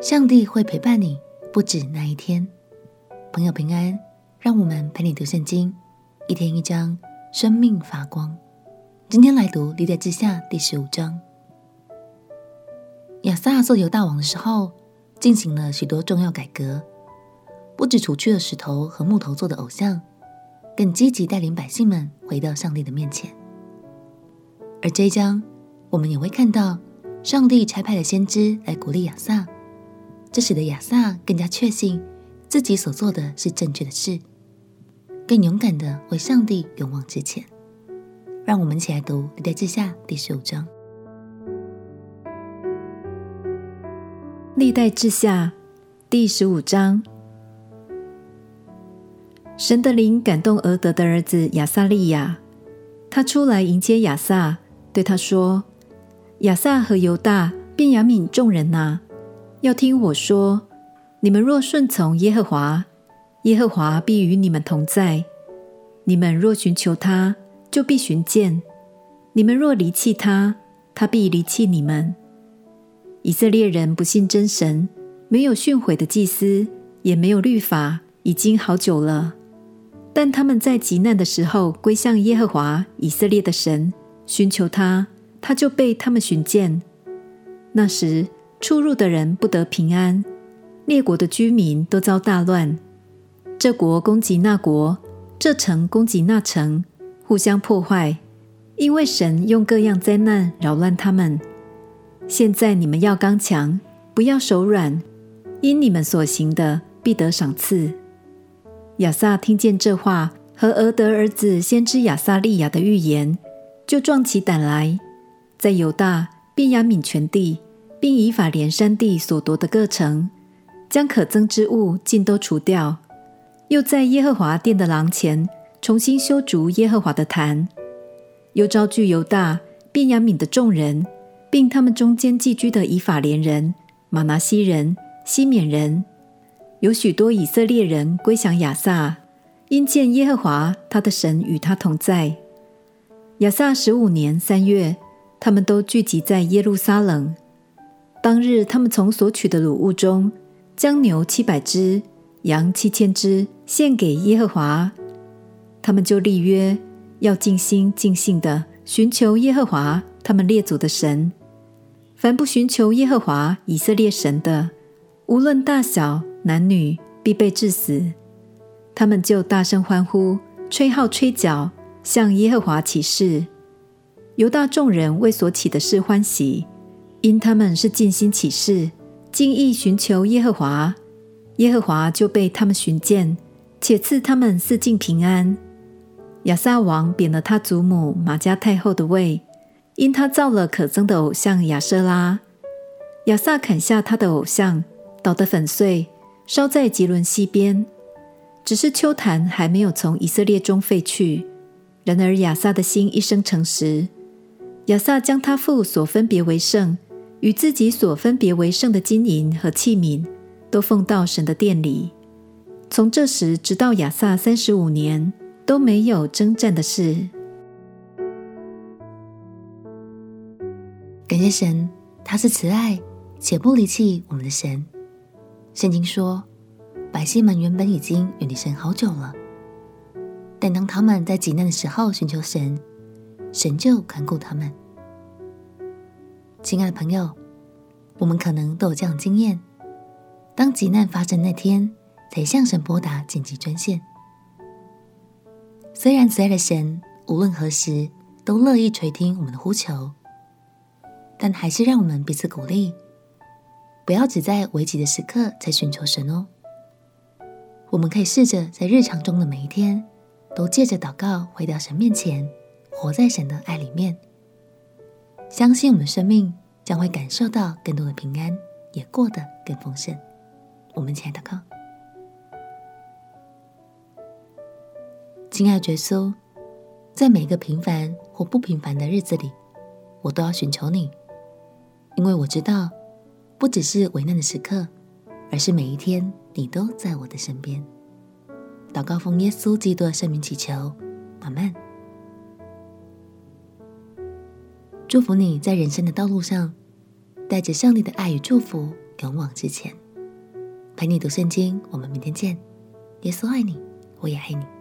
上帝会陪伴你，不止那一天。朋友平安，让我们陪你读圣经，一天一章，生命发光。今天来读历代志下第十五章。亚撒做犹大王的时候，进行了许多重要改革，不止除去了石头和木头做的偶像，更积极带领百姓们回到上帝的面前。而这一章，我们也会看到，上帝差派了先知来鼓励亚萨，这使得亚撒更加确信自己所做的是正确的事，更勇敢地为上帝勇往直前。让我们一起来读历代志下第十五章。历代志下第十五章，神的灵感动俄德的儿子亚撒利雅，他出来迎接亚撒。对他说：“亚撒和犹大、便雅悯众人哪，要听我说。你们若顺从耶和华，耶和华必与你们同在；你们若寻求他，就必寻见；你们若离弃他，他必离弃你们。以色列人不信真神，没有训诲的祭司，也没有律法，已经好久了。但他们在极难的时候归向耶和华以色列的神。”寻求他，他就被他们寻见。那时出入的人不得平安，列国的居民都遭大乱。这国攻击那国，这城攻击那城，互相破坏，因为神用各样灾难扰乱他们。现在你们要刚强，不要手软，因你们所行的必得赏赐。亚撒听见这话和俄德儿子先知亚撒利雅的预言。就壮起胆来，在犹大、便雅敏全地，并以法莲山地所夺的各城，将可憎之物尽都除掉，又在耶和华殿的廊前重新修筑耶和华的坛，又招聚犹大、便雅悯的众人，并他们中间寄居的以法莲人、玛拿西人、西缅人，有许多以色列人归降亚撒，因见耶和华他的神与他同在。亚撒十五年三月，他们都聚集在耶路撒冷。当日，他们从所取的掳物中，将牛七百只、羊七千只献给耶和华。他们就立约，要尽心尽性地寻求耶和华他们列祖的神。凡不寻求耶和华以色列神的，无论大小男女，必被治死。他们就大声欢呼，吹号吹角。向耶和华起誓，犹大众人为所起的誓欢喜，因他们是尽心起誓，尽意寻求耶和华，耶和华就被他们寻见，且赐他们四境平安。亚撒王贬了他祖母玛迦太后的位，因他造了可憎的偶像亚舍拉。亚撒砍下他的偶像，捣得粉碎，烧在吉伦西边。只是秋坛还没有从以色列中废去。然而亚撒的心一生诚实，亚撒将他父所分别为圣与自己所分别为圣的金银和器皿，都奉到神的殿里。从这时直到亚撒三十五年，都没有征战的事。感谢神，他是慈爱且不离弃我们的神。圣经说，百姓们原本已经远离神好久了。但当他们在急难的时候寻求神，神就看顾他们。亲爱的朋友，我们可能都有这样的经验：当急难发生那天，才向神拨打紧急专线。虽然慈爱的神无论何时都乐意垂听我们的呼求，但还是让我们彼此鼓励，不要只在危急的时刻才寻求神哦。我们可以试着在日常中的每一天。都借着祷告回到神面前，活在神的爱里面，相信我们的生命将会感受到更多的平安，也过得更丰盛。我们起来祷告，亲爱的耶稣，在每一个平凡或不平凡的日子里，我都要寻求你，因为我知道，不只是危难的时刻，而是每一天你都在我的身边。祷告奉耶稣基督的圣名祈求，阿门。祝福你在人生的道路上，带着上帝的爱与祝福，勇往直前。陪你读圣经，我们明天见。耶稣爱你，我也爱你。